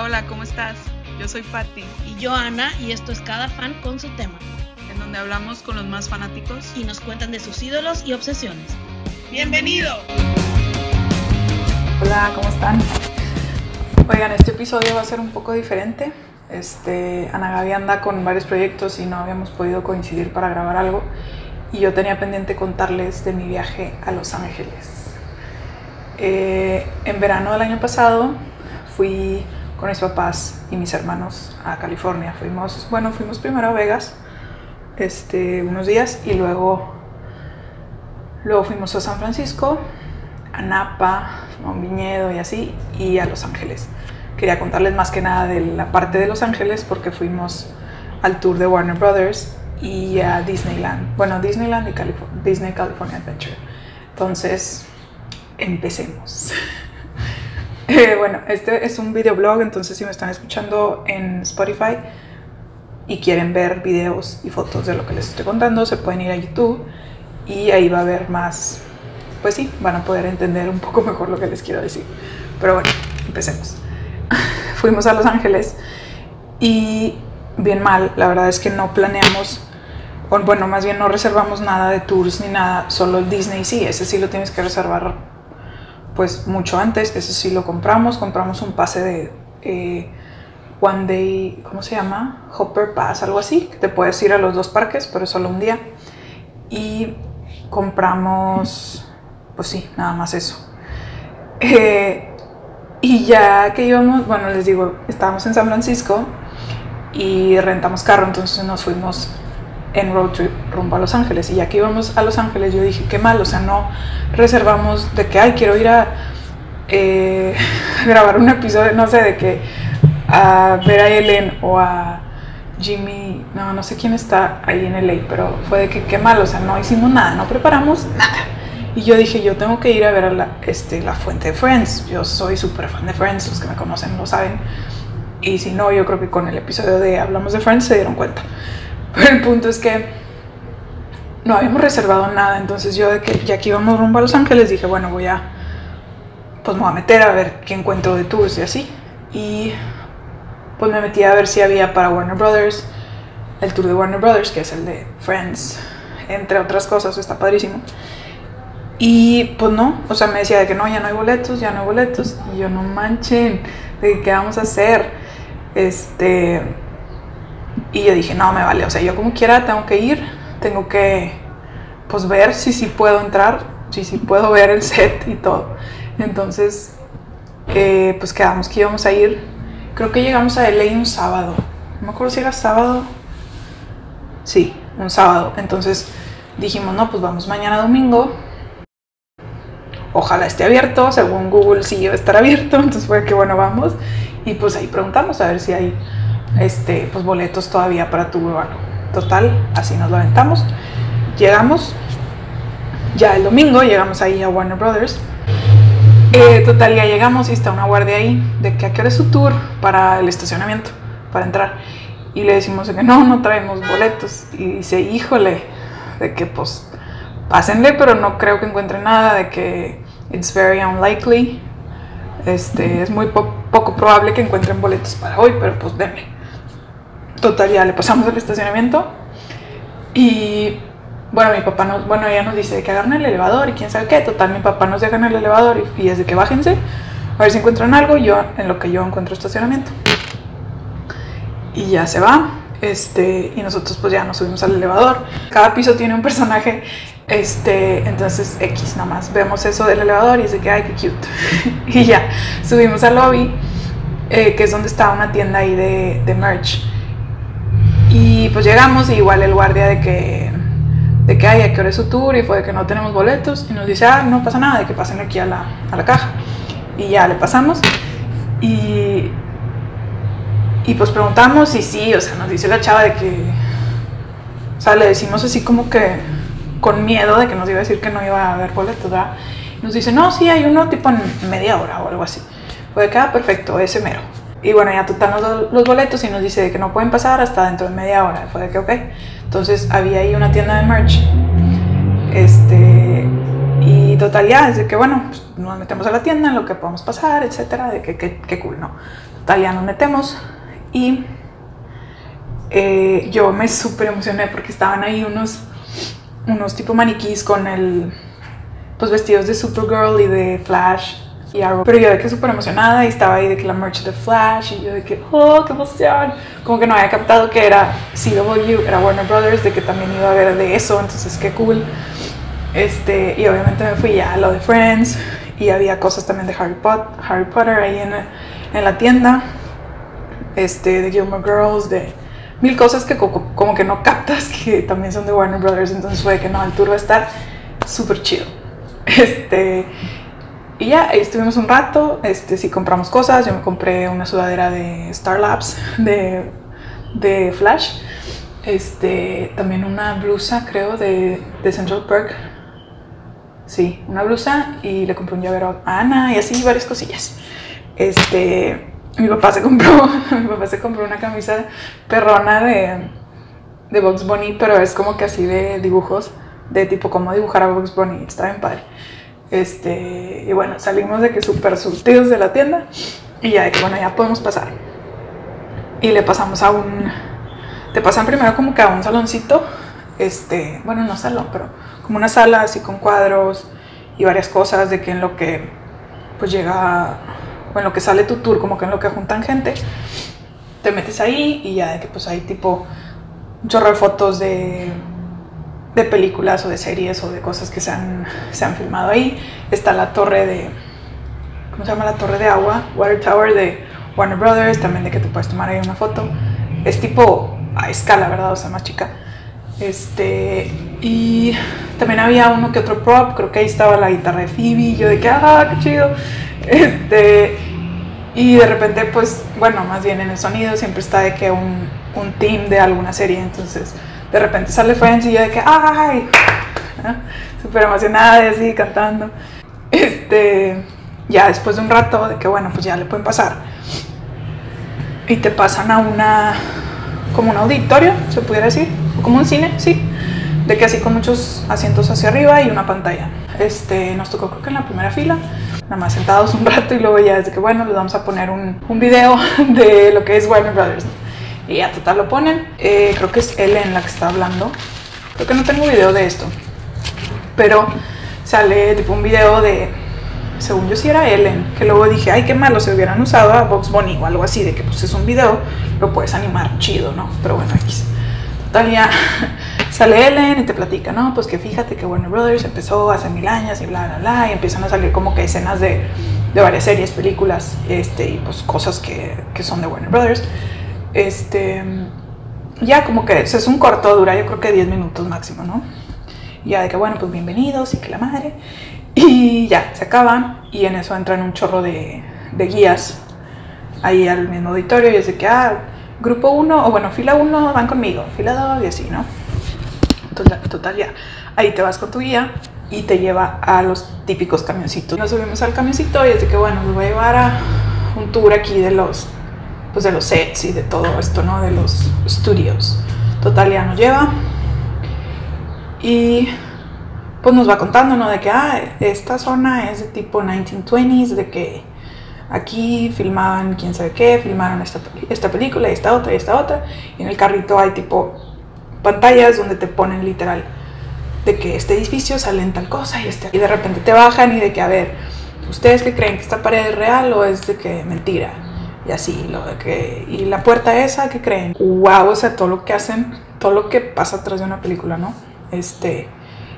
Hola, hola, ¿cómo estás? Yo soy Patti. Y yo Ana, y esto es Cada Fan con su tema. En donde hablamos con los más fanáticos y nos cuentan de sus ídolos y obsesiones. ¡Bienvenido! Hola, ¿cómo están? Oigan, este episodio va a ser un poco diferente. Este, Ana Gaby anda con varios proyectos y no habíamos podido coincidir para grabar algo. Y yo tenía pendiente contarles de mi viaje a Los Ángeles. Eh, en verano del año pasado fui con mis papás y mis hermanos a California. Fuimos, bueno, fuimos primero a Vegas este, unos días y luego, luego fuimos a San Francisco, a Napa, a un viñedo y así, y a Los Ángeles. Quería contarles más que nada de la parte de Los Ángeles porque fuimos al tour de Warner Brothers y a Disneyland. Bueno, Disneyland y Disney California Adventure. Entonces, empecemos. Eh, bueno, este es un videoblog, entonces si me están escuchando en Spotify y quieren ver videos y fotos de lo que les estoy contando, se pueden ir a YouTube y ahí va a haber más, pues sí, van a poder entender un poco mejor lo que les quiero decir. Pero bueno, empecemos. Fuimos a Los Ángeles y bien mal, la verdad es que no planeamos, bueno, más bien no reservamos nada de tours ni nada, solo el Disney sí, ese sí lo tienes que reservar pues mucho antes, eso sí lo compramos, compramos un pase de eh, One Day, ¿cómo se llama? Hopper Pass, algo así, que te puedes ir a los dos parques, pero solo un día. Y compramos, pues sí, nada más eso. Eh, y ya que íbamos, bueno, les digo, estábamos en San Francisco y rentamos carro, entonces nos fuimos en road trip rumbo a Los Ángeles. Y ya que íbamos a Los Ángeles, yo dije, qué mal, o sea, no reservamos de que, ay, quiero ir a eh, grabar un episodio, no sé, de que a ver a Ellen o a Jimmy, no, no sé quién está ahí en LA, pero fue de que qué mal, o sea, no hicimos nada, no preparamos nada. Y yo dije, yo tengo que ir a ver a la, este, la fuente de Friends. Yo soy súper fan de Friends, los que me conocen lo saben. Y si no, yo creo que con el episodio de Hablamos de Friends se dieron cuenta. Pero el punto es que no habíamos reservado nada, entonces yo de que ya que íbamos rumbo a Los Ángeles dije, bueno, voy a, pues me voy a meter a ver qué encuentro de tours y así. Y pues me metí a ver si había para Warner Brothers, el tour de Warner Brothers, que es el de Friends, entre otras cosas, está padrísimo. Y pues no, o sea, me decía de que no, ya no hay boletos, ya no hay boletos. Y yo no manchen, de qué vamos a hacer. Este, y yo dije, no, me vale, o sea, yo como quiera tengo que ir, tengo que, pues, ver si sí puedo entrar, si sí puedo ver el set y todo. Entonces, eh, pues quedamos que íbamos a ir, creo que llegamos a LA un sábado, no me acuerdo si era sábado, sí, un sábado. Entonces dijimos, no, pues vamos mañana domingo, ojalá esté abierto, según Google sí iba a estar abierto, entonces fue que bueno, vamos. Y pues ahí preguntamos a ver si hay este, pues boletos todavía para tu urbano. Total, así nos lo aventamos. Llegamos, ya el domingo llegamos ahí a Warner Brothers. Eh, total, ya llegamos y está una guardia ahí de que a qué hora es su tour para el estacionamiento, para entrar. Y le decimos que no, no traemos boletos. Y dice, híjole, de que pues pásenle, pero no creo que encuentren nada, de que it's very unlikely. Este, es muy poco probable que encuentren boletos para hoy, pero pues denme. Total, ya le pasamos el estacionamiento y bueno, mi papá nos, bueno, ella nos dice que agarren el elevador y quién sabe qué. Total, mi papá nos deja en el elevador y, y es de que bájense a ver si encuentran algo. Yo, en lo que yo encuentro estacionamiento. Y ya se va. Este, y nosotros pues ya nos subimos al elevador. Cada piso tiene un personaje. Este, entonces X nada más. Vemos eso del elevador y es de que, ay, qué cute. y ya, subimos al lobby, eh, que es donde está una tienda ahí de, de merch. Y pues llegamos y igual el guardia de que, de que, ¿a qué hora es su tour? Y fue de que no tenemos boletos. Y nos dice, ah, no pasa nada, de que pasen aquí a la, a la caja. Y ya le pasamos. Y, y pues preguntamos y sí, o sea, nos dice la chava de que, o sea, le decimos así como que con miedo de que nos iba a decir que no iba a haber boletos, ¿verdad? nos dice, no, sí, hay uno tipo en media hora o algo así. Fue de que, ah, perfecto, ese mero. Y bueno, ya total los, los boletos y nos dice que no pueden pasar hasta dentro de media hora. Fue de que, ok. Entonces había ahí una tienda de merch. Este. Y total, ya, desde que bueno, pues, nos metemos a la tienda, en lo que podemos pasar, etcétera, de que, qué cool, ¿no? Total, ya nos metemos y eh, yo me súper emocioné porque estaban ahí unos, unos tipo maniquís con el, pues vestidos de Supergirl y de Flash y algo. Pero yo de que súper emocionada y estaba ahí de que la merch de Flash y yo de que, oh, qué emoción. Como que no había captado que era CW, era Warner Brothers, de que también iba a haber de eso, entonces qué cool. Este, y obviamente me fui ya a lo de Friends y había cosas también de Harry, Potter, Harry Potter ahí en, en la tienda, este, de Gilmore Girls, de mil cosas que como, que no captas que también son de Warner Brothers, entonces fue que no, el tour va a estar súper chido. Este, y ya, estuvimos un rato, este, sí compramos cosas, yo me compré una sudadera de Star Labs, de, de Flash, este, también una blusa creo de, de Central Park, sí, una blusa y le compré un llavero a Ana y así varias cosillas. Este, mi papá se compró, mi papá se compró una camisa perrona de, de Bugs Bunny, pero es como que así de dibujos, de tipo cómo dibujar a Bugs Bunny, está bien padre. Este, y bueno, salimos de que súper surtidos de la tienda y ya de que bueno, ya podemos pasar. Y le pasamos a un, te pasan primero como que a un saloncito, este, bueno, no salón, pero como una sala así con cuadros y varias cosas de que en lo que pues llega o en lo que sale tu tour, como que en lo que juntan gente, te metes ahí y ya de que pues hay tipo un chorro de fotos de, de películas o de series o de cosas que se han, se han filmado ahí. Está la torre de, ¿cómo se llama? La torre de agua, Water Tower de Warner Brothers, también de que te puedes tomar ahí una foto. Es tipo a escala, ¿verdad? O sea, más chica. Este, y también había uno que otro prop, creo que ahí estaba la guitarra de Phoebe, yo de que, ah, qué chido. Este, y de repente, pues, bueno, más bien en el sonido siempre está de que un, un team de alguna serie, entonces de repente sale Friends y yo de que, ¡ay! Súper emocionada y así cantando. Este, ya después de un rato de que, bueno, pues ya le pueden pasar. Y te pasan a una, como un auditorio, se pudiera decir, como un cine, sí, de que así con muchos asientos hacia arriba y una pantalla. Este, nos tocó creo que en la primera fila nada más sentados un rato y luego ya desde que bueno, les vamos a poner un, un video de lo que es Warner Brothers. Y ya total lo ponen. Eh, creo que es Ellen la que está hablando. Creo que no tengo video de esto. Pero sale tipo un video de, según yo sí era Ellen, que luego dije, ay, qué malo, se hubieran usado a Box Bunny o algo así, de que pues es un video, lo puedes animar chido, ¿no? Pero bueno, aquí Total ya sale Ellen y te platica, ¿no? Pues que fíjate que Warner Brothers empezó hace mil años y bla, bla, bla, y empiezan a salir como que escenas de, de varias series, películas, este, y pues cosas que, que son de Warner Brothers. Este, ya como que es un corto, dura yo creo que 10 minutos máximo, ¿no? Ya de que bueno, pues bienvenidos y que la madre. Y ya, se acaban y en eso entran un chorro de, de guías ahí al mismo auditorio y es de que, ah, grupo 1, o bueno, fila 1 van conmigo, fila 2 y así, ¿no? Total, ya. Ahí te vas con tu guía y te lleva a los típicos camioncitos. Nos subimos al camioncito y es de que, bueno, me voy a llevar a un tour aquí de los, pues de los sets y de todo esto, ¿no? De los estudios. Total, ya nos lleva. Y pues nos va contando, ¿no? De que, ah, esta zona es de tipo 1920s, de que aquí filmaban quién sabe qué, filmaron esta, esta película y esta otra y esta otra. Y en el carrito hay tipo pantallas donde te ponen literal de que este edificio sale en tal cosa y este y de repente te bajan y de que a ver ustedes que creen que esta pared es real o es de que mentira y así lo de que y la puerta esa que creen wow o sea todo lo que hacen todo lo que pasa atrás de una película no este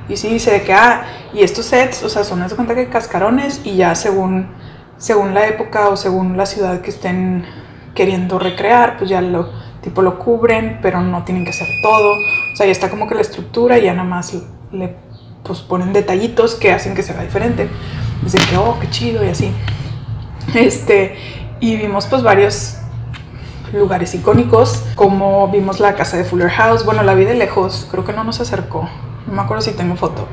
y sí dice de que ah y estos sets o sea son de cuenta que cascarones y ya según según la época o según la ciudad que estén queriendo recrear pues ya lo tipo lo cubren, pero no tienen que hacer todo. O sea, ya está como que la estructura y ya nada más le pues, ponen detallitos que hacen que se vea diferente. Dicen que, oh, qué chido y así. Este, y vimos pues varios lugares icónicos, como vimos la casa de Fuller House. Bueno, la vi de lejos, creo que no nos acercó. No me acuerdo si tengo foto,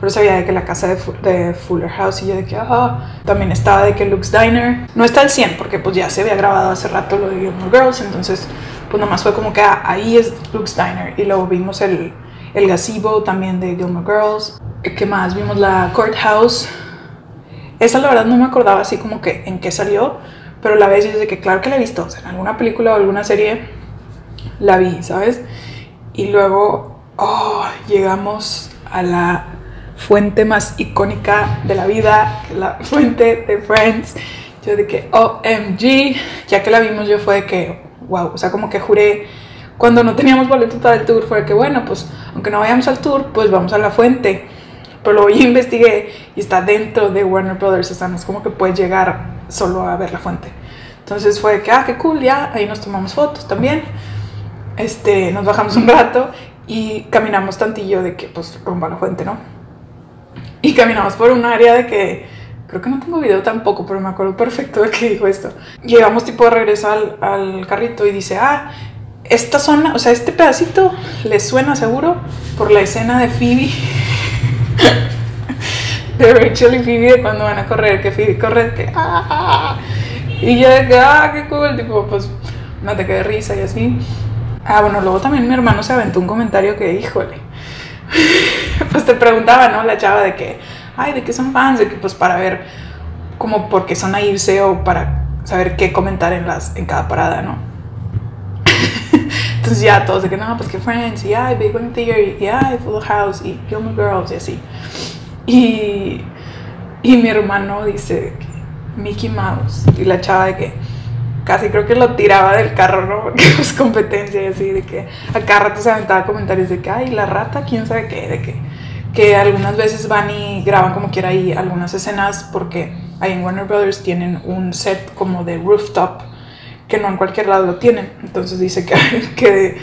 pero sabía de que la casa de, Fuller House y yo de que, ah, también estaba de que Luke's Diner. No está al 100 porque pues ya se había grabado hace rato lo de Gilmore Girls, entonces pues nomás fue como que ah, ahí es Luke's Diner y luego vimos el, el gazebo también de Gilmore Girls. ¿Qué más? Vimos la Courthouse. Esa la verdad no me acordaba así como que en qué salió, pero la vez de que claro que la he visto, o sea, en alguna película o alguna serie la vi, ¿sabes? Y luego, oh, llegamos a la fuente más icónica de la vida, la fuente de Friends. Yo de que, OMG, ya que la vimos yo fue de que, wow, o sea, como que juré, cuando no teníamos boleto para el tour, fue de que, bueno, pues aunque no vayamos al tour, pues vamos a la fuente. Pero luego yo investigué y está dentro de Warner Brothers, o sea, no es como que puedes llegar solo a ver la fuente. Entonces fue que, ah, qué cool, ya, ahí nos tomamos fotos también. Este, nos bajamos un rato y caminamos tantillo de que, pues, rumbo a la fuente, ¿no? Y caminamos por un área de que, creo que no tengo video tampoco, pero me acuerdo perfecto de que dijo esto. Llegamos tipo de regreso al, al carrito y dice, ah, esta zona, o sea, este pedacito le suena seguro por la escena de Phoebe de Rachel y Phoebe cuando van a correr, que Phoebe corre, que ah, y yo de que ah, qué cool, tipo, pues me ataque de risa y así. Ah, bueno, luego también mi hermano se aventó un comentario que, híjole, pues te preguntaba, ¿no? La chava de que, ay, de qué son fans, de que pues para ver como por qué son a irse o para saber qué comentar en, las, en cada parada, ¿no? Entonces ya todos de que no, pues que Friends, y ay, Big Bang Theory, y ay, Full House, y Gilmore Girls, y así. Y, y mi hermano dice Mickey Mouse, y la chava de que casi creo que lo tiraba del carro, ¿no? Porque es competencia y así, de que a cada rato se aventaba comentarios de que, ay, la rata, quién sabe qué, de que, que algunas veces van y graban como quiera ahí algunas escenas porque ahí en Warner Brothers tienen un set como de rooftop que no en cualquier lado lo tienen. Entonces dice que, que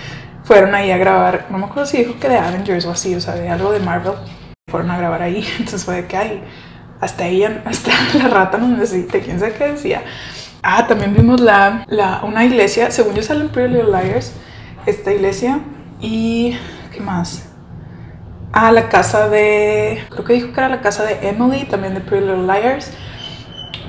fueron ahí a grabar, no me acuerdo si dijo que de Avengers o así, o sea, de algo de Marvel, fueron a grabar ahí. Entonces fue de que hay, hasta ella, hasta la rata no necesita, quién sabe qué decía. Ah, también vimos la, la, una iglesia, según yo sale en Pretty Little Liars, esta iglesia. Y, ¿qué más? Ah, la casa de, creo que dijo que era la casa de Emily, también de Pretty Little Liars,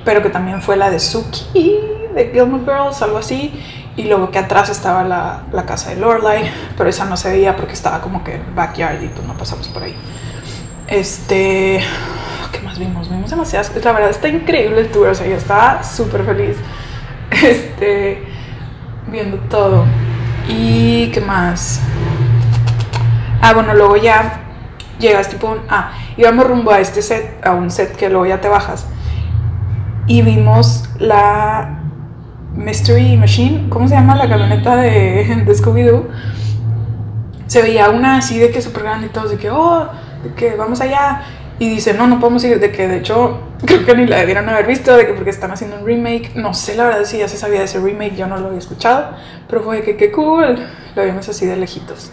pero que también fue la de Suki, de Gilmore Girls, algo así. Y luego que atrás estaba la, la casa de Lorelai, pero esa no se veía porque estaba como que en backyard y pues no pasamos por ahí. Este, ¿qué más vimos? Vimos demasiadas. La verdad está increíble el tour, o sea, yo estaba súper feliz este, viendo todo. ¿Y qué más? Ah, bueno, luego ya llegas tipo, ah, íbamos rumbo a este set, a un set que luego ya te bajas. Y vimos la Mystery Machine, ¿cómo se llama? La camioneta de, de Scooby-Doo. Se veía una así de que súper grande y todos de que, oh, de que vamos allá. Y dice, no, no podemos ir, de que de hecho creo que ni la debieron haber visto, de que porque están haciendo un remake. No sé la verdad si ya se sabía de ese remake, yo no lo había escuchado, pero fue de que qué cool, lo vimos así de lejitos.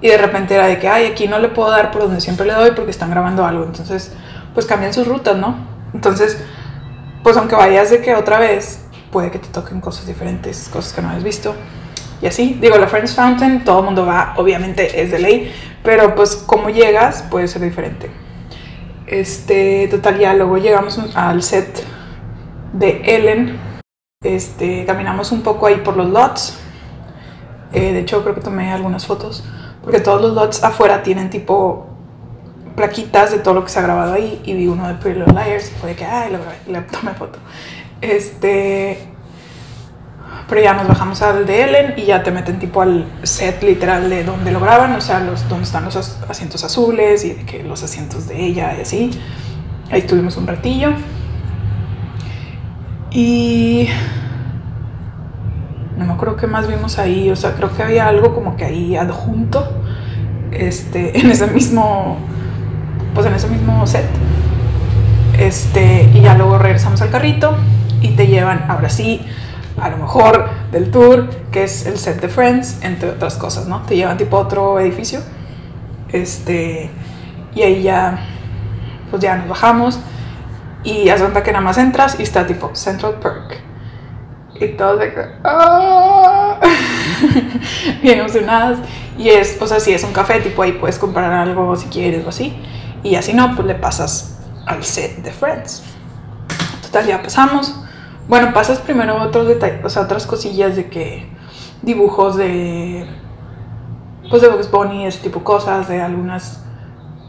Y de repente era de que, ay, aquí no le puedo dar por donde siempre le doy porque están grabando algo. Entonces, pues cambian sus rutas, ¿no? Entonces, pues aunque vayas de que otra vez, puede que te toquen cosas diferentes, cosas que no has visto. Y así, digo, la Friends Fountain, todo el mundo va, obviamente es de ley, pero pues como llegas puede ser diferente. Este, total, ya luego llegamos al set de Ellen. Este, caminamos un poco ahí por los lots. Eh, de hecho, creo que tomé algunas fotos. Porque todos los lots afuera tienen tipo plaquitas de todo lo que se ha grabado ahí. Y vi uno de Pretty Little Liars. Fue de que, ay, lo grabé, le tomé foto. Este. Pero ya nos bajamos al de Ellen y ya te meten tipo al set literal de donde lo graban, o sea, los, donde están los asientos azules y de que los asientos de ella y así. Ahí estuvimos un ratillo. Y no me acuerdo qué más vimos ahí, o sea, creo que había algo como que ahí adjunto, este, en ese mismo, pues en ese mismo set. Este, y ya luego regresamos al carrito y te llevan, ahora sí, a lo mejor del tour, que es el set de Friends, entre otras cosas, ¿no? Te llevan tipo a otro edificio. Este, y ahí ya, pues ya nos bajamos y haz cuenta que nada más entras y está tipo Central Park. Y todos de ¡ah! bien emocionados. Y es, sea, si es un café, tipo ahí puedes comprar algo si quieres o así. Y así no, pues le pasas al set de Friends. Total, ya pasamos bueno, pasas primero otros detalles, o sea, otras cosillas de que dibujos de pues de Bugs Bunny, ese tipo de cosas, de algunas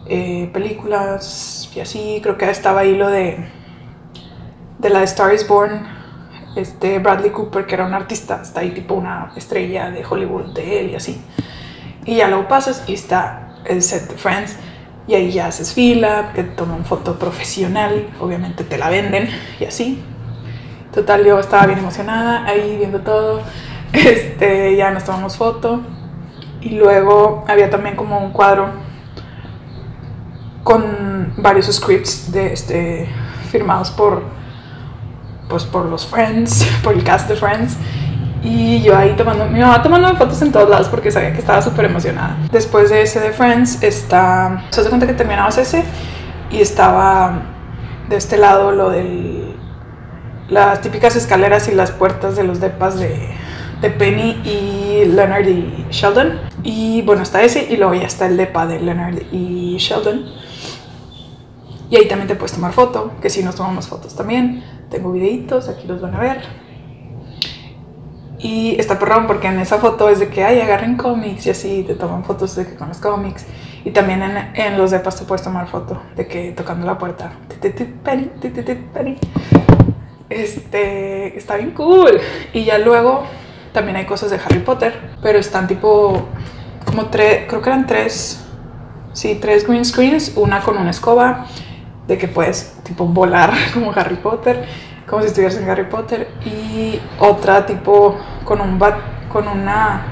eh, películas y así. Creo que estaba ahí lo de, de la Star is Born, este Bradley Cooper, que era un artista, está ahí tipo una estrella de Hollywood de él y así. Y ya luego pasas y está el set de Friends y ahí ya haces fila, que te toman foto profesional, obviamente te la venden y así. Total, yo estaba bien emocionada ahí viendo todo. Este, ya nos tomamos foto. Y luego había también como un cuadro con varios scripts de este, firmados por, pues, por los Friends, por el cast de Friends. Y yo ahí tomando, mi mamá tomando fotos en todos lados porque sabía que estaba súper emocionada. Después de ese de Friends, está, se hace cuenta que terminabas ese y estaba de este lado lo del, las típicas escaleras y las puertas de los depas de, de Penny y Leonard y Sheldon. Y bueno, está ese y luego ya está el depa de Leonard y Sheldon. Y ahí también te puedes tomar foto, que si nos tomamos fotos también. Tengo videitos, aquí los van a ver. Y está perrón porque en esa foto es de que, ay, agarren cómics y así, te toman fotos de que con los cómics. Y también en, en los depas te puedes tomar foto de que tocando la puerta. Penny. Este, está bien cool. Y ya luego también hay cosas de Harry Potter, pero están tipo, como tres, creo que eran tres, sí, tres green screens, una con una escoba, de que puedes tipo volar como Harry Potter como si estuvieras en Harry Potter y otra tipo con un bat con una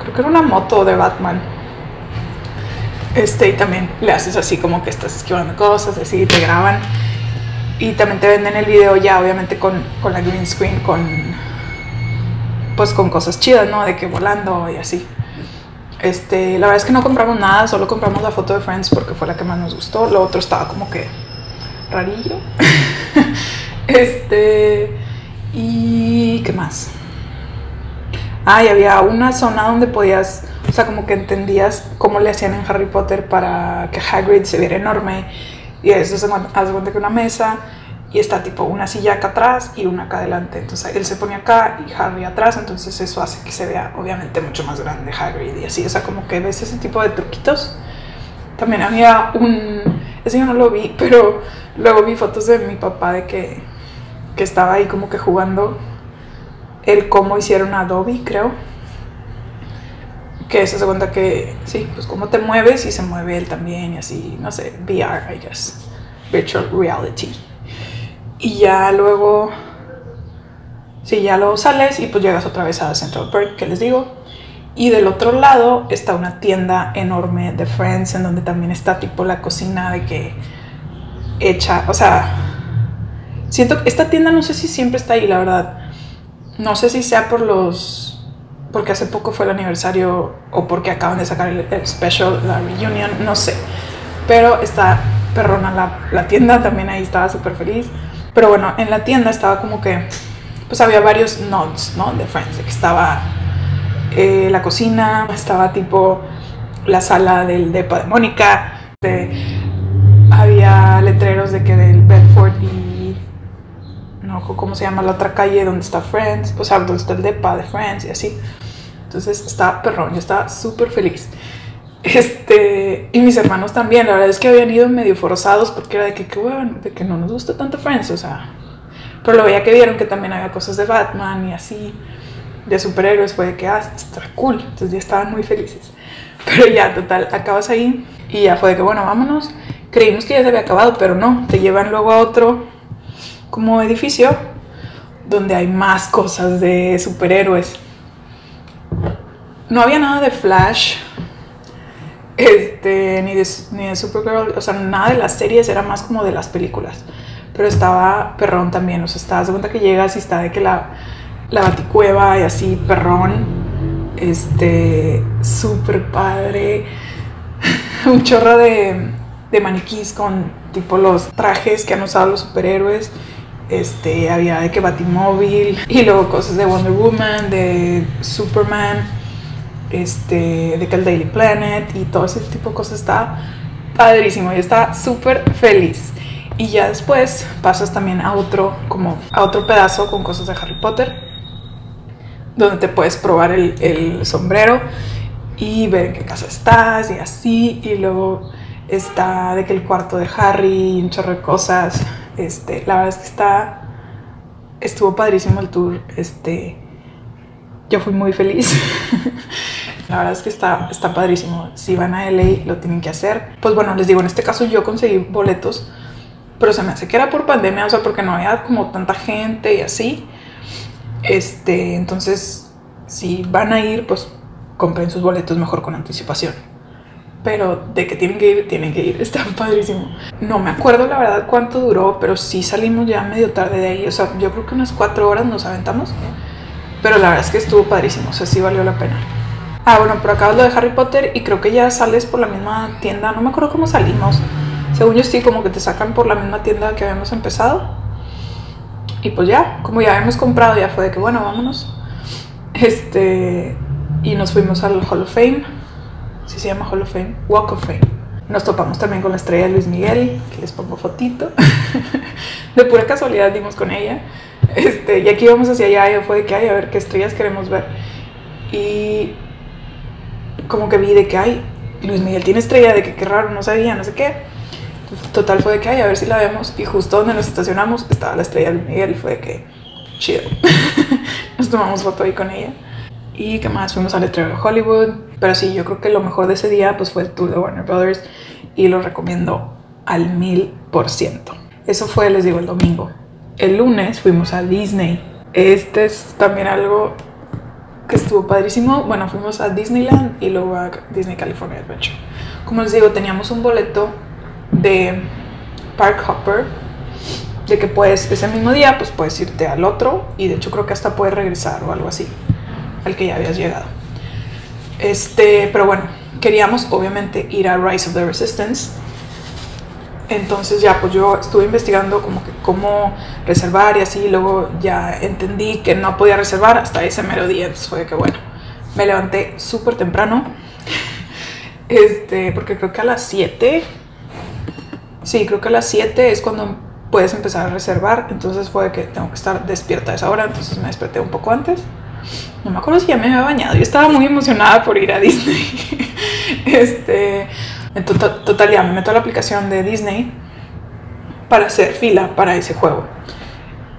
creo que era una moto de Batman este y también le haces así como que estás esquivando cosas así te graban y también te venden el video ya obviamente con, con la green screen con pues con cosas chidas no de que volando y así este, la verdad es que no compramos nada, solo compramos la foto de Friends porque fue la que más nos gustó. Lo otro estaba como que rarillo. Este. ¿Y qué más? Ah, y había una zona donde podías, o sea, como que entendías cómo le hacían en Harry Potter para que Hagrid se viera enorme. Y eso se hace cuenta que una mesa y está tipo una silla acá atrás y una acá adelante. Entonces él se pone acá y Harry atrás, entonces eso hace que se vea obviamente mucho más grande Hagrid y así. O sea, como que ves ese tipo de truquitos. También había un, ese yo no lo vi, pero luego vi fotos de mi papá de que que estaba ahí como que jugando el cómo hicieron Adobe, creo. Que se cuenta que, sí, pues cómo te mueves y se mueve él también y así, no sé, VR, I guess, Virtual Reality. Y ya luego, sí, ya luego sales y pues llegas otra vez a Central Park, que les digo. Y del otro lado está una tienda enorme de Friends en donde también está tipo la cocina de que hecha, o sea, Siento que esta tienda no sé si siempre está ahí, la verdad. No sé si sea por los... Porque hace poco fue el aniversario o porque acaban de sacar el, special, la reunion, no sé. Pero está perrona la, la tienda, también ahí estaba súper feliz. Pero bueno, en la tienda estaba como que... Pues había varios nods, ¿no? De Friends. Que estaba eh, la cocina, estaba tipo la sala del depa de Mónica. había letreros de que del Bedford y cómo se llama la otra calle donde está Friends, o sea, donde está el depa de Friends y así. Entonces estaba perrón, yo estaba súper feliz. Este, y mis hermanos también, la verdad es que habían ido medio forzados porque era de que, qué bueno, de que no nos gusta tanto Friends, o sea, pero lo veía que vieron que también había cosas de Batman y así, de superhéroes, fue de que, ah, está cool, entonces ya estaban muy felices. Pero ya, total, acabas ahí y ya fue de que, bueno, vámonos. Creímos que ya se había acabado, pero no, te llevan luego a otro como edificio donde hay más cosas de superhéroes. No había nada de Flash, este, ni, de, ni de Supergirl, o sea, nada de las series, era más como de las películas. Pero estaba perrón también, o sea, estás de cuenta que llegas y está de que la, la baticueva y así, perrón, este, súper padre, un chorro de, de maniquís con tipo los trajes que han usado los superhéroes este, había de que Batimóvil y luego cosas de Wonder Woman, de Superman, este, de que el Daily Planet y todo ese tipo de cosas está padrísimo y está súper feliz. Y ya después pasas también a otro, como a otro pedazo con cosas de Harry Potter, donde te puedes probar el, sombrero y ver en qué casa estás y así. Y luego está de que el cuarto de Harry, un chorro de cosas. Este, la verdad es que está, estuvo padrísimo el tour. Este, yo fui muy feliz. La verdad es que está, está padrísimo. Si van a LA, lo tienen que hacer. Pues bueno, les digo, en este caso yo conseguí boletos, pero se me hace que era por pandemia, o sea, porque no había como tanta gente y así. Este, entonces, si van a ir, pues compren sus boletos mejor con anticipación. Pero de que tienen que ir, tienen que ir. Está padrísimo. No me acuerdo la verdad cuánto duró, pero sí salimos ya medio tarde de ahí. O sea, yo creo que unas cuatro horas nos aventamos. Pero la verdad es que estuvo padrísimo. O sea, sí valió la pena. Ah, bueno, por acá lo de Harry Potter y creo que ya sales por la misma tienda. No me acuerdo cómo salimos. Según yo sí, como que te sacan por la misma tienda que habíamos empezado. Y pues ya, como ya habíamos comprado, ya fue de que bueno, vámonos. Este. Y nos fuimos al Hall of Fame. Sí se llama Hall of Fame. Walk of Fame. Nos topamos también con la estrella Luis Miguel, que les pongo fotito. de pura casualidad dimos con ella. Este, y aquí íbamos hacia allá y fue de que, ay, a ver qué estrellas queremos ver. Y como que vi de que, ay, Luis Miguel tiene estrella, de que qué raro, no sabía, no sé qué. Total fue de que, ay, a ver si la vemos. Y justo donde nos estacionamos estaba la estrella de Luis Miguel y fue de que, chido. nos tomamos foto ahí con ella. Y qué más, fuimos al letrero de Hollywood. Pero sí, yo creo que lo mejor de ese día pues fue el tour de Warner Brothers y lo recomiendo al mil por ciento. Eso fue, les digo, el domingo. El lunes fuimos a Disney. Este es también algo que estuvo padrísimo. Bueno, fuimos a Disneyland y luego a Disney California Adventure. Como les digo, teníamos un boleto de Park Hopper, de que puedes, ese mismo día, pues puedes irte al otro y de hecho creo que hasta puedes regresar o algo así, al que ya habías llegado. Este, pero bueno, queríamos obviamente ir a Rise of the Resistance entonces ya pues yo estuve investigando como que cómo reservar y así, luego ya entendí que no podía reservar hasta ese mero día, entonces fue que bueno, me levanté súper temprano, este, porque creo que a las 7, sí, creo que a las 7 es cuando puedes empezar a reservar, entonces fue que tengo que estar despierta a esa hora, entonces me desperté un poco antes. No me acuerdo si ya me había bañado, yo estaba muy emocionada por ir a Disney. este, en total, ya me meto a la aplicación de Disney para hacer fila para ese juego.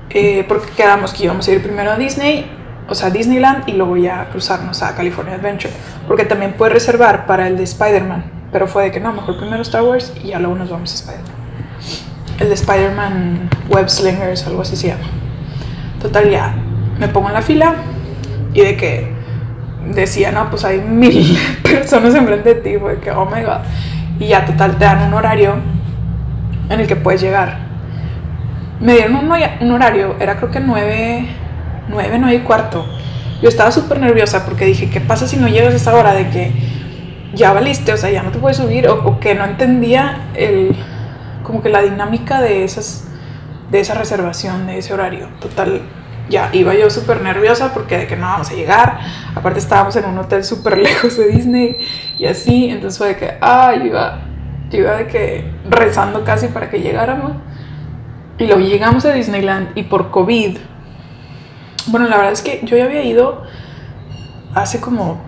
Eh, porque quedamos que íbamos a ir primero a Disney, o sea, Disneyland, y luego ya cruzarnos a California Adventure. Porque también puedes reservar para el de Spider-Man. Pero fue de que no, mejor primero Star Wars y ya luego nos vamos a Spider-Man. El de Spider-Man Web Slingers, algo así se llama. Total, ya me pongo en la fila y de que decía, no, pues hay mil personas enfrente de ti, fue que, oh my god. Y ya, total, te dan un horario en el que puedes llegar. Me dieron un, horario, era creo que nueve, nueve, nueve y cuarto. Yo estaba súper nerviosa porque dije, ¿qué pasa si no llegas a esa hora de que ya valiste, o sea, ya no te puedes subir? O, o que no entendía el, como que la dinámica de esas, de esa reservación, de ese horario. Total, ya iba yo súper nerviosa porque de que no vamos a llegar. Aparte estábamos en un hotel súper lejos de Disney y así. Entonces fue de que, ah, iba, yo iba de que rezando casi para que llegáramos. Y luego llegamos a Disneyland y por COVID, bueno, la verdad es que yo ya había ido hace como,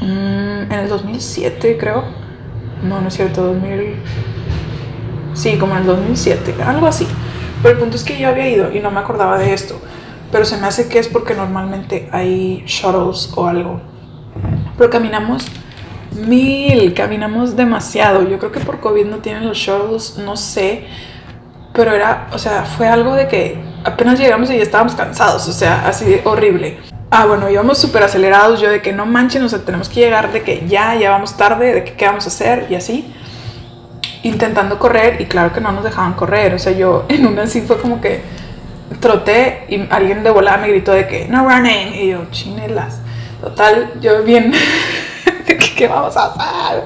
mm, en el 2007 creo. No, no es cierto, 2000... Sí, como en el 2007, algo así. Pero el punto es que yo había ido y no me acordaba de esto. Pero se me hace que es porque normalmente hay shuttles o algo. Pero caminamos mil, caminamos demasiado. Yo creo que por COVID no tienen los shuttles, no sé. Pero era, o sea, fue algo de que apenas llegamos y ya estábamos cansados, o sea, así horrible. Ah, bueno, íbamos súper acelerados, yo de que no manchen, o sea, tenemos que llegar, de que ya, ya vamos tarde, de que qué vamos a hacer y así intentando correr y claro que no nos dejaban correr. O sea, yo en una así fue como que troté y alguien de volada me gritó de que no running y yo chinelas. Total, yo bien qué vamos a hacer.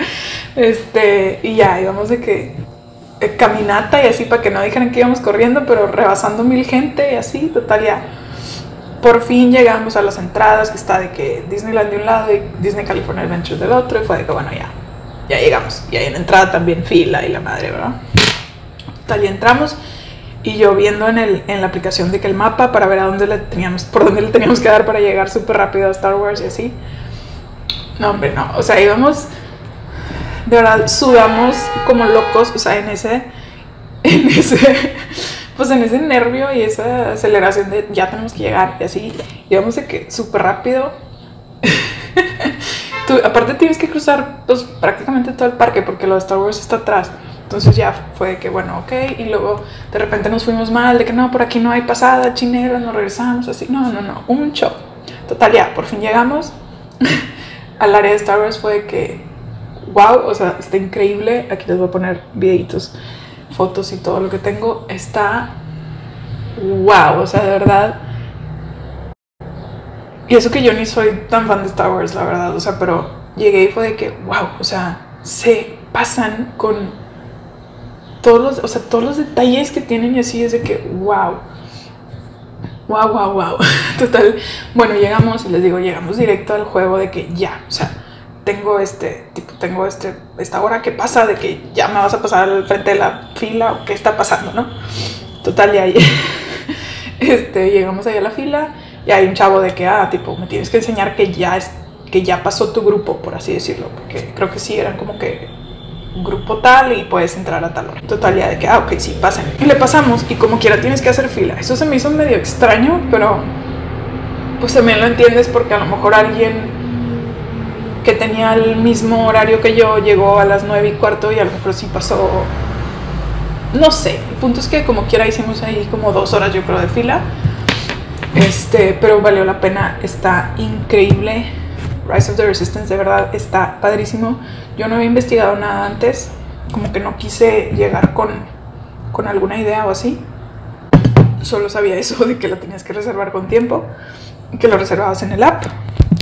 Este, y ya íbamos de que caminata y así para que no dijeran que íbamos corriendo, pero rebasando mil gente y así, total ya. Por fin llegamos a las entradas que está de que Disneyland de un lado y Disney California Adventure del otro y fue de que bueno ya ya llegamos. Y ahí en entrada también fila y la madre, ¿verdad? Tal y entramos y yo viendo en, el, en la aplicación de que el mapa para ver a dónde le teníamos, por dónde le teníamos que dar para llegar súper rápido a Star Wars y así. No, hombre, no. O sea, íbamos. De verdad, sudamos como locos. O sea, en ese. En ese. Pues en ese nervio y esa aceleración de ya tenemos que llegar y así. Íbamos de que súper rápido. Aparte tienes que cruzar pues, prácticamente todo el parque porque lo de Star Wars está atrás. Entonces ya fue que, bueno, ok, y luego de repente nos fuimos mal, de que no, por aquí no hay pasada, chinera, nos regresamos, así. No, no, no, un show. Total, ya, por fin llegamos al área de Star Wars, fue que, wow, o sea, está increíble. Aquí les voy a poner videitos, fotos y todo lo que tengo. Está, wow, o sea, de verdad. Y eso que yo ni soy tan fan de Star Wars, la verdad, o sea, pero llegué y fue de que, wow, o sea, se pasan con todos los, o sea, todos los detalles que tienen y así es de que, wow. Wow, wow, wow. Total. Bueno, llegamos les digo, llegamos directo al juego de que ya, o sea, tengo este, tipo, tengo este, esta hora que pasa de que ya me vas a pasar al frente de la fila o qué está pasando, ¿no? Total, y ahí, este, llegamos ahí a la fila y hay un chavo de que, ah, tipo, me tienes que enseñar que ya es, que ya pasó tu grupo, por así decirlo, porque creo que sí, eran como que grupo tal y puedes entrar a tal hora. Totalidad de que, ah, ok, sí, pasen. Y le pasamos y como quiera tienes que hacer fila. Eso se me hizo medio extraño, pero pues también lo entiendes porque a lo mejor alguien que tenía el mismo horario que yo llegó a las nueve y cuarto y a lo mejor sí pasó, no sé, el punto es que como quiera hicimos ahí como dos horas yo creo de fila, este, pero valió la pena, está increíble Rise of the Resistance de verdad está padrísimo. Yo no había investigado nada antes, como que no quise llegar con, con alguna idea o así. Solo sabía eso de que la tenías que reservar con tiempo que lo reservabas en el app.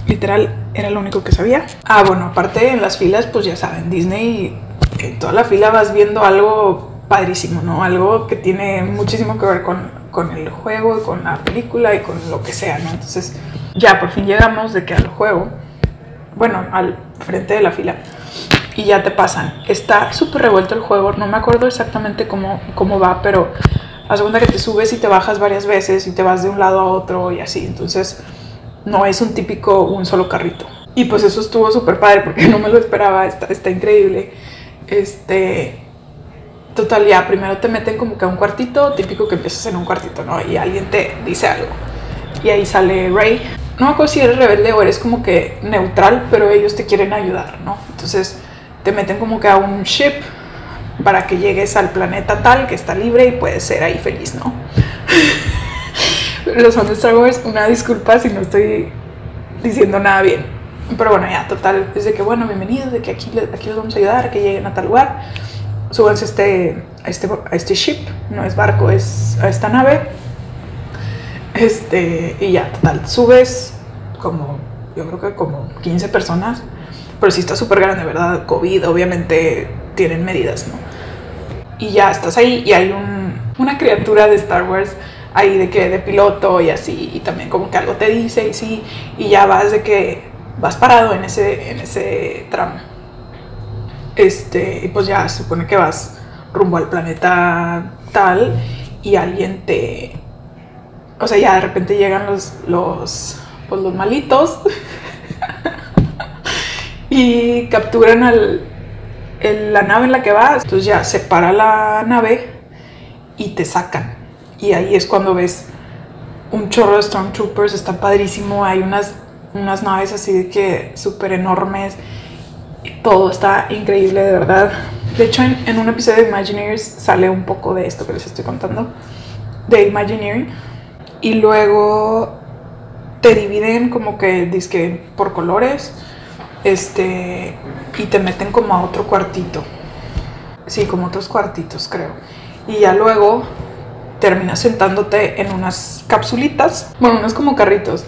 Literal, era lo único que sabía. Ah, bueno, aparte en las filas, pues ya saben, Disney, en toda la fila vas viendo algo padrísimo, ¿no? Algo que tiene muchísimo que ver con, con el juego, con la película y con lo que sea, ¿no? Entonces, ya por fin llegamos de que al juego bueno, al frente de la fila y ya te pasan. Está súper revuelto el juego, no me acuerdo exactamente cómo, cómo va, pero a segunda que te subes y te bajas varias veces y te vas de un lado a otro y así, entonces no es un típico un solo carrito. Y pues eso estuvo súper padre porque no me lo esperaba, está, está increíble. Este, total, ya primero te meten como que a un cuartito, típico que empiezas en un cuartito, ¿no? Y alguien te dice algo. Y ahí sale Ray no me acuerdo si eres rebelde o eres como que neutral, pero ellos te quieren ayudar, ¿no? Entonces te meten como que a un ship para que llegues al planeta tal que está libre y puedes ser ahí feliz, ¿no? Los fans de Star Wars, una disculpa si no estoy diciendo nada bien. Pero bueno, ya, total, es de que bueno, bienvenidos, de que aquí, aquí les vamos a ayudar, que lleguen a tal lugar. Súbanse a este, a este, a este ship, no es barco, es a esta nave este, y ya, total, subes como, yo creo que como 15 personas, pero sí está súper grande, ¿verdad? COVID, obviamente tienen medidas, ¿no? Y ya estás ahí y hay un, una criatura de Star Wars ahí de que de piloto y así, y también como que algo te dice y sí, y ya vas de que vas parado en ese, en ese tramo. Este, y pues ya se supone que vas rumbo al planeta tal y alguien te, o sea, ya de repente llegan los, los, pues los malitos y capturan al, la nave en la que vas. Entonces ya se para la nave y te sacan. Y ahí es cuando ves un chorro de Stormtroopers, está padrísimo. Hay unas, unas naves así de que súper enormes. Todo está increíble, de verdad. De hecho, en, en un episodio de Imagineers sale un poco de esto que les estoy contando. De Imagineering y luego te dividen como que disque por colores este y te meten como a otro cuartito sí como otros cuartitos creo y ya luego terminas sentándote en unas capsulitas bueno unos como carritos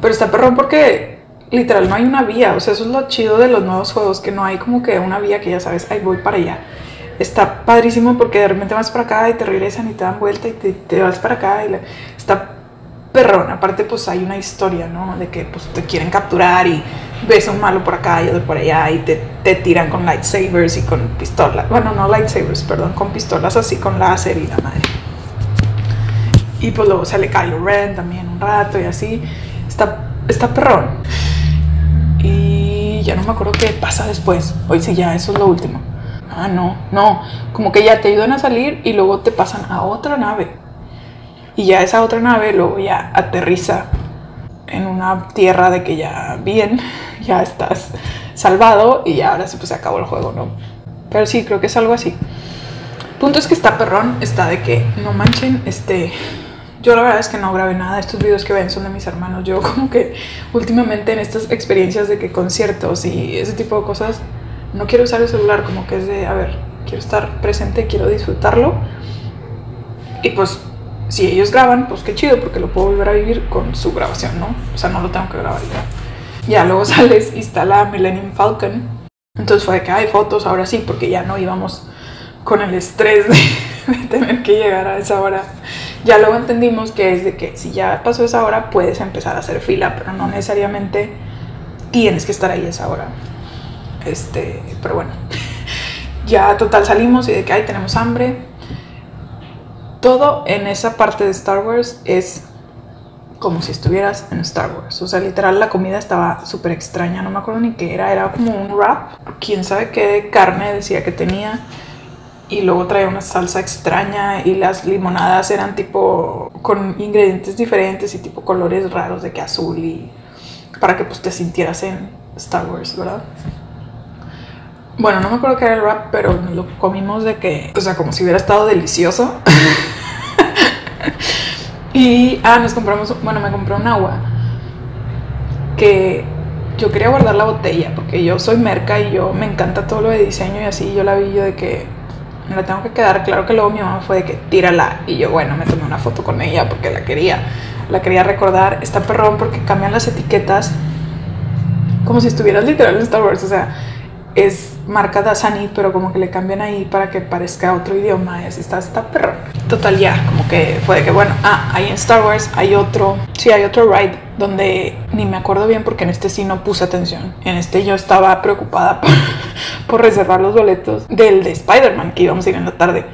pero está perrón porque literal no hay una vía o sea eso es lo chido de los nuevos juegos que no hay como que una vía que ya sabes ahí voy para allá está padrísimo porque de repente vas para acá y te regresan y te dan vuelta y te, vas para acá y está perrón. Aparte pues hay una historia, ¿no? De que pues te quieren capturar y ves a un malo por acá y otro por allá y te, te tiran con lightsabers y con pistolas. Bueno, no lightsabers, perdón, con pistolas así con láser y la madre. Y pues luego sale Kylo Ren también un rato y así. Está, está perrón ya no me acuerdo qué pasa después. Hoy sí, ya, eso es lo último. Ah, no, no. Como que ya te ayudan a salir y luego te pasan a otra nave. Y ya esa otra nave luego ya aterriza en una tierra de que ya bien, ya estás salvado y ya ahora sí pues se acabó el juego, ¿no? Pero sí, creo que es algo así. Punto es que está perrón, está de que no manchen, este, yo la verdad es que no grabé nada, estos videos que ven son de mis hermanos, yo como que últimamente en estas experiencias de que conciertos y ese tipo de cosas, no quiero usar el celular, como que es de, a ver, quiero estar presente, quiero disfrutarlo. Y pues si ellos graban, pues qué chido, porque lo puedo volver a vivir con su grabación, ¿no? O sea, no lo tengo que grabar ya. Ya luego sales y está la Millennium Falcon. Entonces fue de que hay fotos, ahora sí, porque ya no íbamos con el estrés de, de, tener que llegar a esa hora. Ya luego entendimos que es de que si ya pasó esa hora, puedes empezar a hacer fila, pero no necesariamente tienes que estar ahí esa hora. Este, pero bueno, ya total salimos y de que ahí tenemos hambre. Todo en esa parte de Star Wars es como si estuvieras en Star Wars. O sea, literal la comida estaba súper extraña, no me acuerdo ni qué era, era como un wrap, quién sabe qué carne decía que tenía. Y luego traía una salsa extraña y las limonadas eran tipo con ingredientes diferentes y tipo colores raros de que azul y para que pues te sintieras en Star Wars, ¿verdad? Bueno, no me acuerdo qué era el wrap, pero lo comimos de que, o sea, como si hubiera estado delicioso. y, ah, nos compramos, bueno, me compré un agua que yo quería guardar la botella porque yo soy merca y yo me encanta todo lo de diseño y así. Yo la vi yo de que me la tengo que quedar. Claro que luego mi mamá fue de que tírala y yo, bueno, me tomé una foto con ella porque la quería, la quería recordar. Está perrón porque cambian las etiquetas como si estuvieras literal en Star Wars, o sea es marca Dasani, pero como que le cambian ahí para que parezca otro idioma. Y así está, está perro. Total, ya, como que fue que, bueno, ah, ahí en Star Wars hay otro, sí, hay otro ride donde ni me acuerdo bien porque en este sí no puse atención. En este yo estaba preocupada por, por reservar los boletos del de Spider-Man que íbamos a ir en la tarde.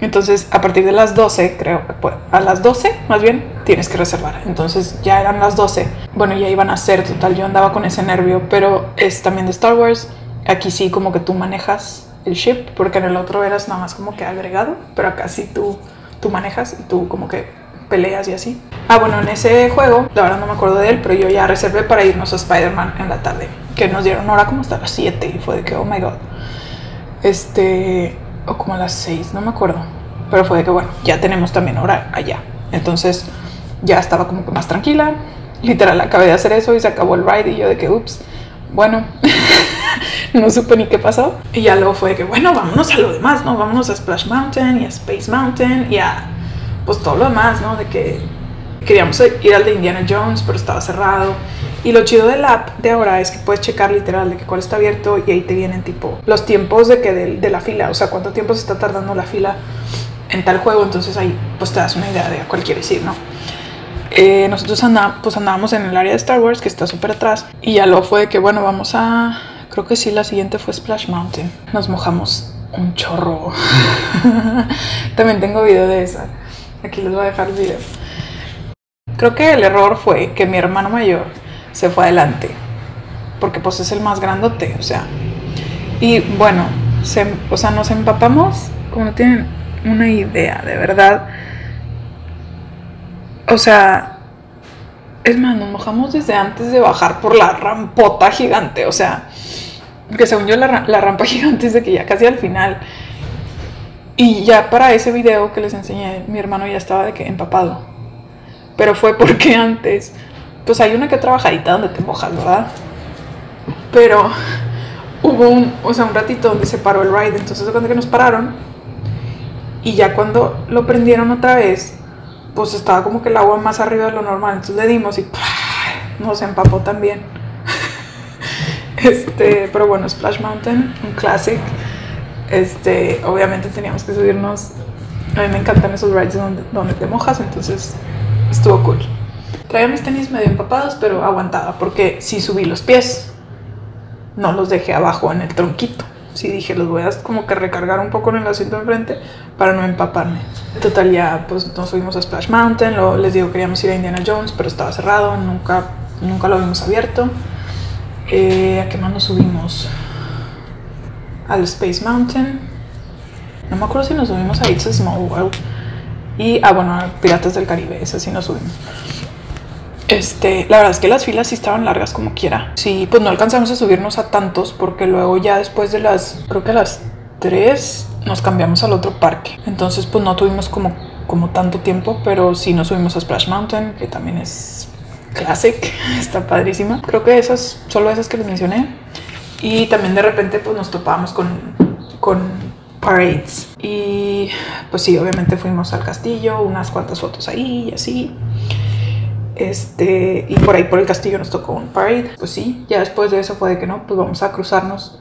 Entonces, a partir de las 12, creo, pues, a las 12 más bien, tienes que reservar. Entonces, ya eran las 12. Bueno, ya iban a ser, total, yo andaba con ese nervio, pero es también de Star Wars Aquí sí como que tú manejas el ship, porque en el otro eras nada más como que agregado, pero acá sí tú, tú manejas y tú como que peleas y así. Ah, bueno, en ese juego, la verdad no me acuerdo de él, pero yo ya reservé para irnos a Spider-Man en la tarde, que nos dieron hora como hasta las 7 y fue de que, oh my god. Este, o como a las 6, no me acuerdo, pero fue de que, bueno, ya tenemos también hora allá. Entonces ya estaba como que más tranquila. Literal, acabé de hacer eso y se acabó el ride y yo de que, ups, bueno. no supe ni qué pasó. Y ya luego fue de que, bueno, vámonos a lo demás, ¿no? Vámonos a Splash Mountain y a Space Mountain y a, pues todo lo demás, ¿no? De que queríamos ir al de Indiana Jones, pero estaba cerrado. Y lo chido de la app de ahora es que puedes checar literal de que cuál está abierto y ahí te vienen tipo los tiempos de que de, la fila, o sea, cuánto tiempo se está tardando la fila en tal juego, entonces ahí pues te das una idea de a cuál quieres ir, ¿no? Eh, nosotros andá, pues andábamos en el área de Star Wars, que está súper atrás, y ya luego fue de que, bueno, vamos a Creo que sí, la siguiente fue Splash Mountain. Nos mojamos un chorro. También tengo video de esa. Aquí les voy a dejar el video. Creo que el error fue que mi hermano mayor se fue adelante. Porque pues es el más grandote, o sea. Y bueno, o sea, nos empapamos como no tienen una idea, de verdad. O sea, es más, nos mojamos desde antes de bajar por la rampota gigante, o sea, que según yo la, la rampa gigante es de que ya casi al final. Y ya para ese video que les enseñé, mi hermano ya estaba de que empapado. Pero fue porque antes, pues hay una que trabajadita donde te mojas, ¿verdad? Pero hubo un, o sea, un ratito donde se paró el ride, entonces cuando que nos pararon y ya cuando lo prendieron otra vez, pues estaba como que el agua más arriba de lo normal, entonces le dimos y nos empapó también. Este, pero bueno, Splash Mountain, un classic. Este, obviamente teníamos que subirnos. A mí me encantan esos rides donde, donde te mojas, entonces estuvo cool. Traía mis tenis medio empapados, pero aguantaba porque si subí los pies, no los dejé abajo en el tronquito. Sí dije, los voy a como que recargar un poco en el asiento enfrente para no empaparme. Total, ya pues nos subimos a Splash Mountain. Luego les digo, queríamos ir a Indiana Jones, pero estaba cerrado, nunca, nunca lo habíamos abierto. Eh, ¿A qué más nos subimos? Al Space Mountain. No me acuerdo si nos subimos a It's a Small World. Y, ah, bueno, a Piratas del Caribe, esa sí nos subimos. Este, la verdad es que las filas sí estaban largas como quiera. Sí, pues no alcanzamos a subirnos a tantos porque luego ya después de las, creo que a las 3 nos cambiamos al otro parque. Entonces pues no tuvimos como, como tanto tiempo, pero sí nos subimos a Splash Mountain, que también es classic, está padrísima. Creo que esas, solo esas que les mencioné. Y también de repente pues nos topábamos con, con parades. Y pues sí, obviamente fuimos al castillo, unas cuantas fotos ahí y así. Este, y por ahí por el castillo nos tocó un parade. Pues sí, ya después de eso fue de que no, pues vamos a cruzarnos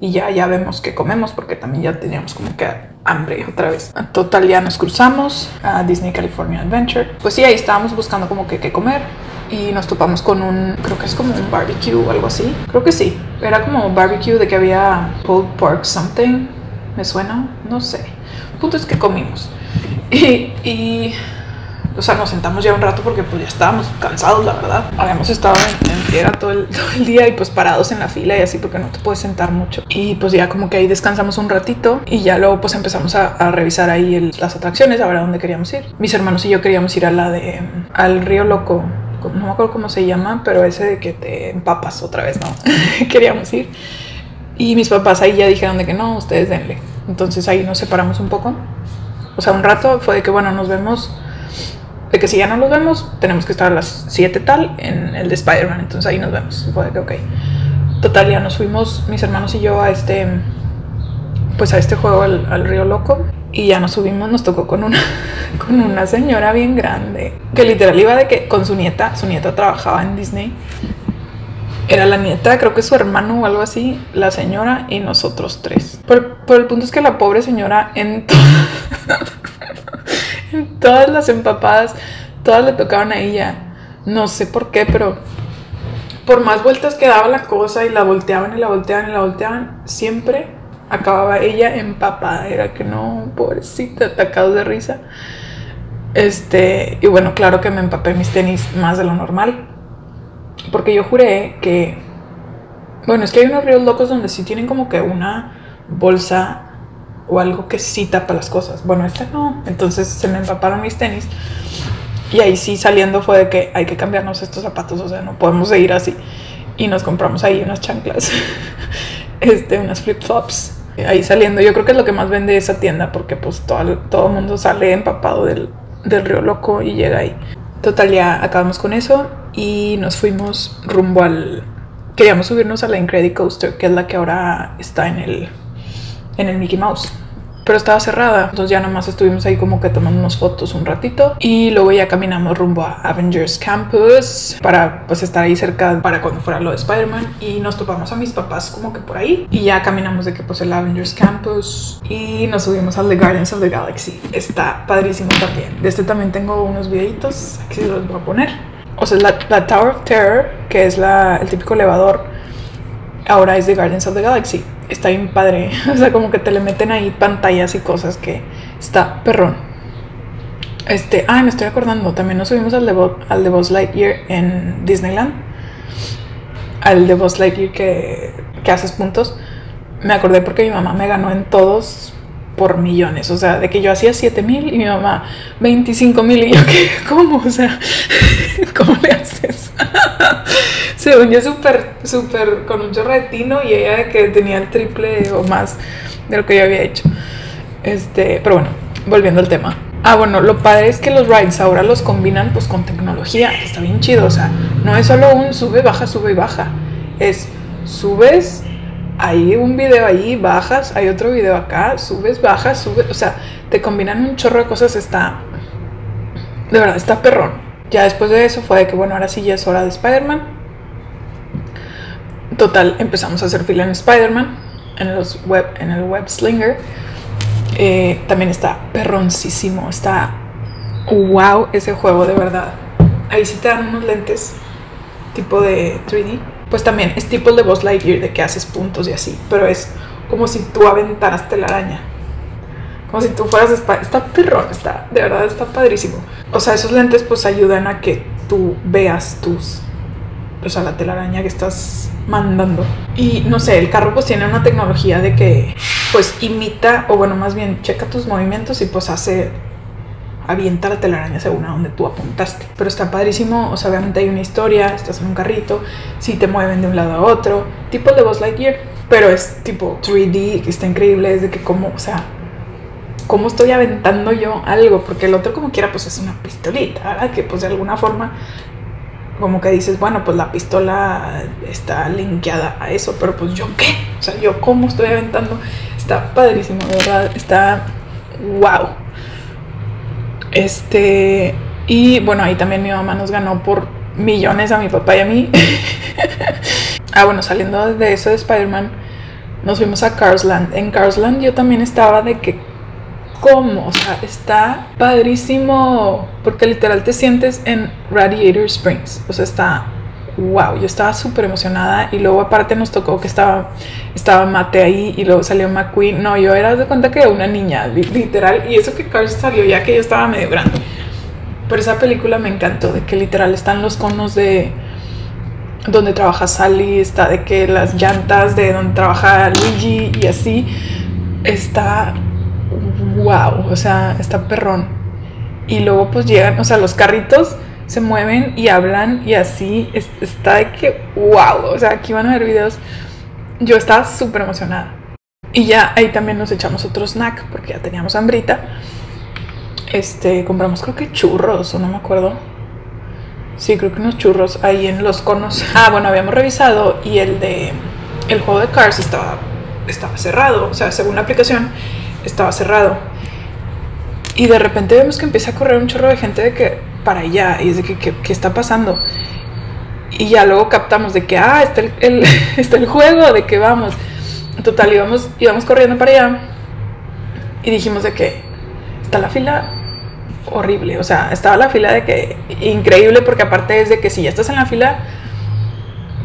y ya, ya vemos qué comemos porque también ya teníamos como que hambre otra vez. Total, ya nos cruzamos a Disney California Adventure. Pues sí, ahí estábamos buscando como que qué comer y nos topamos con un, creo que es como un barbecue o algo así. Creo que sí, era como barbecue de que había pulled pork something. ¿Me suena? No sé. El punto es que comimos. Y, y o sea, nos sentamos ya un rato porque pues ya estábamos cansados, la verdad. Habíamos estado en, en tierra todo el, todo el, día y pues parados en la fila y así porque no te puedes sentar mucho. Y pues ya como que ahí descansamos un ratito y ya luego pues empezamos a, a revisar ahí el, las atracciones, a ver a dónde queríamos ir. Mis hermanos y yo queríamos ir a la de, al río loco. No me acuerdo cómo se llama, pero ese de que te empapas otra vez, ¿no? queríamos ir. Y mis papás ahí ya dijeron de que no, ustedes denle. Entonces ahí nos separamos un poco. O sea, un rato fue de que, bueno, nos vemos de que si ya no los vemos, tenemos que estar a las 7 tal en el de Spider-Man. Entonces ahí nos vemos. Fue que, ok. Total, ya nos fuimos, mis hermanos y yo, a este, pues a este juego, al, Río Loco. Y ya nos subimos, nos tocó con una, con una señora bien grande. Que literal iba de que con su nieta, su nieta trabajaba en Disney. Era la nieta, creo que su hermano o algo así, la señora y nosotros tres. Pero, pero el punto es que la pobre señora en todas las empapadas, todas le tocaban a ella. No sé por qué, pero por más vueltas que daba la cosa y la volteaban y la volteaban y la volteaban, siempre acababa ella empapada. Era que no, pobrecita, atacado de risa. Este, y bueno, claro que me empapé mis tenis más de lo normal. Porque yo juré que. Bueno, es que hay unos ríos locos donde sí tienen como que una bolsa o algo que sí tapa las cosas. Bueno, esta no. Entonces se me empaparon mis tenis. Y ahí sí saliendo fue de que hay que cambiarnos estos zapatos, o sea, no podemos seguir así. Y nos compramos ahí unas chanclas, este, unas flip-flops. Ahí saliendo, yo creo que es lo que más vende esa tienda porque pues todo, todo el mundo sale empapado del, del río loco y llega ahí. Total, ya acabamos con eso y nos fuimos rumbo al... Queríamos subirnos a la Incredicoaster, que es la que ahora está en el en el Mickey Mouse. Pero estaba cerrada, entonces ya nomás estuvimos ahí como que tomando unas fotos un ratito y luego ya caminamos rumbo a Avengers Campus para pues estar ahí cerca para cuando fuera lo de Spider-Man y nos topamos a mis papás como que por ahí y ya caminamos de que pues el Avengers Campus y nos subimos al The Guardians of the Galaxy. Está padrísimo también. De este también tengo unos videitos, aquí los voy a poner. O sea, la, la Tower of Terror, que es la, el típico elevador, ahora es The Guardians of the Galaxy está bien padre. O sea, como que te le meten ahí pantallas y cosas que está perrón. Este, ah, me estoy acordando, también nos subimos al de, Bo, al de Lightyear en Disneyland. Al de Buzz Lightyear que, que haces puntos. Me acordé porque mi mamá me ganó en todos por millones. O sea, de que yo hacía 7 mil y mi mamá 25 mil. Y yo, ¿qué? ¿Cómo? O sea, ¿cómo le haces? Según yo, súper, súper con un chorro de tino y ella que tenía el triple o más de lo que yo había hecho. Este, pero bueno, volviendo al tema. Ah, bueno, lo padre es que los rides ahora los combinan pues con tecnología, que está bien chido. O sea, no es solo un sube, baja, sube y baja. Es subes, hay un video ahí, bajas, hay otro video acá, subes, bajas, subes. O sea, te combinan un chorro de cosas. Está. De verdad, está perrón. Ya después de eso fue de que, bueno, ahora sí ya es hora de Spider-Man. Total, empezamos a hacer fila en Spider-Man, en, los web, en el Web Slinger. Eh, también está perroncísimo, está wow ese juego, de verdad. Ahí sí te dan unos lentes tipo de 3D. Pues también es tipo el de Buzz Lightyear, de que haces puntos y así, pero es como si tú aventaras telaraña. Como si tú fueras Spider Está perrón, está, de verdad está padrísimo. O sea, esos lentes pues ayudan a que tú veas tus, o sea, la telaraña que estás mandando. Y no sé, el carro pues tiene una tecnología de que pues imita, o bueno, más bien checa tus movimientos y pues hace avienta la telaraña según a donde tú apuntaste. Pero está padrísimo, o sea, obviamente hay una historia, estás en un carrito, si te mueven de un lado a otro, tipo de Buzz Lightyear, pero es tipo 3D, que está increíble, es de que como, o sea, cómo estoy aventando yo algo, porque el otro como quiera pues es una pistolita. Que pues de alguna forma como que dices, bueno, pues la pistola está linkeada a eso, pero pues yo qué, o sea, yo cómo estoy aventando, está padrísimo, de verdad, está wow. Este, y bueno, ahí también mi mamá nos ganó por millones a mi papá y a mí. ah, bueno, saliendo de eso de Spider-Man, nos fuimos a Carsland. En Carsland yo también estaba de que cómo, o sea, está padrísimo, porque literal te sientes en Radiator Springs, o sea, está wow, yo estaba súper emocionada y luego aparte nos tocó que estaba, estaba Mate ahí y luego salió McQueen, no, yo era de cuenta que una niña, literal, y eso que Cars salió ya que yo estaba medio grande, pero esa película me encantó, de que literal están los conos de donde trabaja Sally, está de que las llantas de donde trabaja Luigi y así, está wow, o sea, está perrón. Y luego pues llegan, o sea, los carritos se mueven y hablan y así está de que wow, o sea, aquí van a ver videos. Yo estaba súper emocionada. Y ya ahí también nos echamos otro snack porque ya teníamos hambrita. Este, compramos creo que churros o no me acuerdo. Sí, creo que unos churros ahí en los conos. Ah, bueno, habíamos revisado y el de el juego de Cars estaba estaba cerrado, o sea, según la aplicación estaba cerrado. Y de repente vemos que empieza a correr un chorro de gente de que para allá, y es de que, ¿qué está pasando? Y ya luego captamos de que, ah, está el, está el juego, de que vamos. Total, íbamos, íbamos corriendo para allá y dijimos de que está la fila horrible, o sea, estaba la fila de que increíble porque aparte es de que si ya estás en la fila,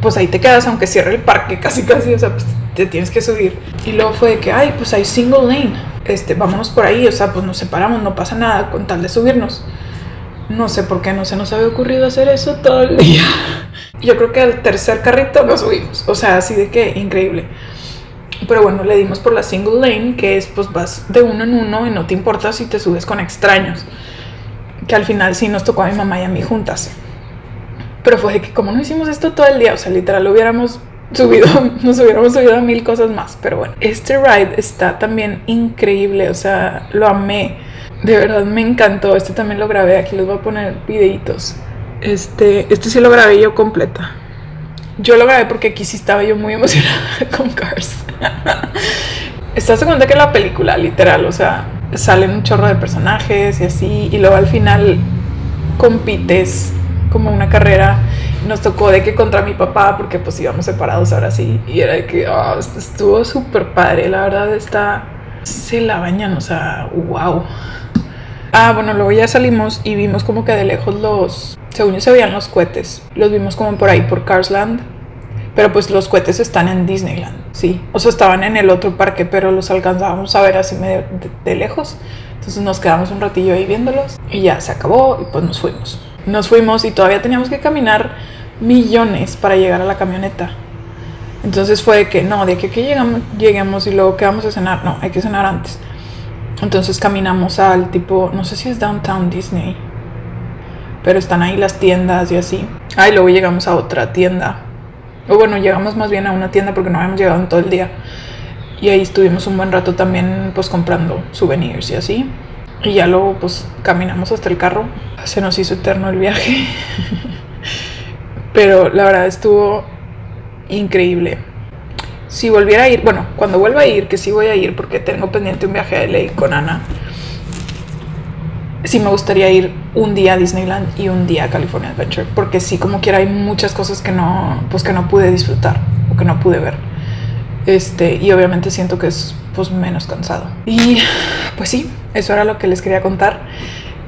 pues ahí te quedas aunque cierre el parque casi casi, o sea, pues te tienes que subir. Y luego fue de que, ay, pues hay single lane, este, vámonos por ahí, o sea, pues nos separamos, no pasa nada con tal de subirnos. No sé por qué no se nos había ocurrido hacer eso todo el día. Yo creo que al tercer carrito nos subimos, o sea, así de que increíble. Pero bueno, le dimos por la single lane, que es pues vas de uno en uno y no te importa si te subes con extraños. Que al final sí nos tocó a mi mamá y a mí juntas. Pero fue de que como no hicimos esto todo el día, o sea, literal lo hubiéramos subido, nos hubiéramos subido a mil cosas más, pero bueno, este ride está también increíble, o sea, lo amé, de verdad me encantó, este también lo grabé, aquí les voy a poner videitos, este, este sí lo grabé yo completa, yo lo grabé porque aquí sí estaba yo muy emocionada con Cars, estás cuenta que la película, literal, o sea, salen un chorro de personajes y así, y luego al final compites como una carrera nos tocó de que contra mi papá, porque pues íbamos separados ahora sí, y era de que oh, estuvo súper padre, la verdad está, se la bañan, o sea, wow. Ah, bueno, luego ya salimos y vimos como que de lejos los, según yo se veían los cohetes, los vimos como por ahí, por Carsland, pero pues los cohetes están en Disneyland, sí, o sea, estaban en el otro parque, pero los alcanzábamos a ver así medio de lejos, entonces nos quedamos un ratillo ahí viéndolos y ya se acabó y pues nos fuimos. Nos fuimos y todavía teníamos que caminar millones para llegar a la camioneta. Entonces fue de que no, de que, que llegamos, lleguemos y luego que vamos a cenar. No, hay que cenar antes. Entonces caminamos al tipo, no sé si es Downtown Disney, pero están ahí las tiendas y así. Ah, y luego llegamos a otra tienda. O bueno, llegamos más bien a una tienda porque no habíamos llegado en todo el día. Y ahí estuvimos un buen rato también pues comprando souvenirs y así. Y ya luego pues caminamos hasta el carro. Se nos hizo eterno el viaje. Pero la verdad estuvo increíble. Si volviera a ir, bueno, cuando vuelva a ir, que sí voy a ir porque tengo pendiente un viaje a LA con Ana, sí me gustaría ir un día a Disneyland y un día a California Adventure, porque sí como quiera hay muchas cosas que no, pues que no pude disfrutar o que no pude ver. Este, y obviamente siento que es pues menos cansado. Y pues sí, eso era lo que les quería contar.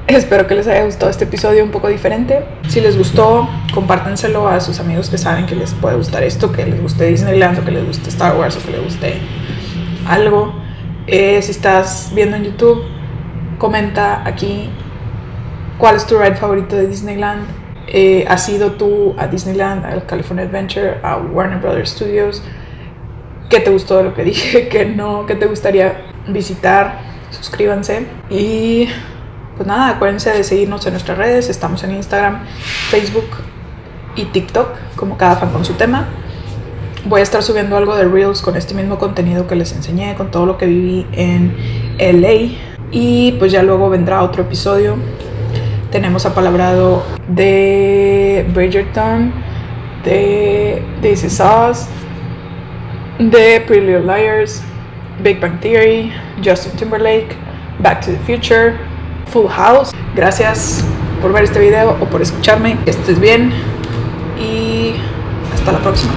Espero que les haya gustado este episodio un poco diferente. Si les gustó, compártenselo a sus amigos que saben que les puede gustar esto, que les guste Disneyland o que les guste Star Wars o que les guste algo. Eh, si estás viendo en YouTube, comenta aquí cuál es tu ride favorito de Disneyland. eh, has ido tú a Disneyland, al California Adventure, a Warner Brothers Studios, qué te gustó de lo que dije, qué no, qué te gustaría visitar, suscríbanse y pues nada, acuérdense de seguirnos en nuestras redes, estamos en Instagram, Facebook y TikTok como cada fan con su tema. Voy a estar subiendo algo de Reels con este mismo contenido que les enseñé, con todo lo que viví en LA. Y pues ya luego vendrá otro episodio. Tenemos apalabrado de Bridgerton, de Is Us, de Pretty Little Liars, Big Bang Theory, Justin Timberlake, Back to the Future, Full House. Gracias por ver este video o por escucharme. Estés bien y hasta la próxima.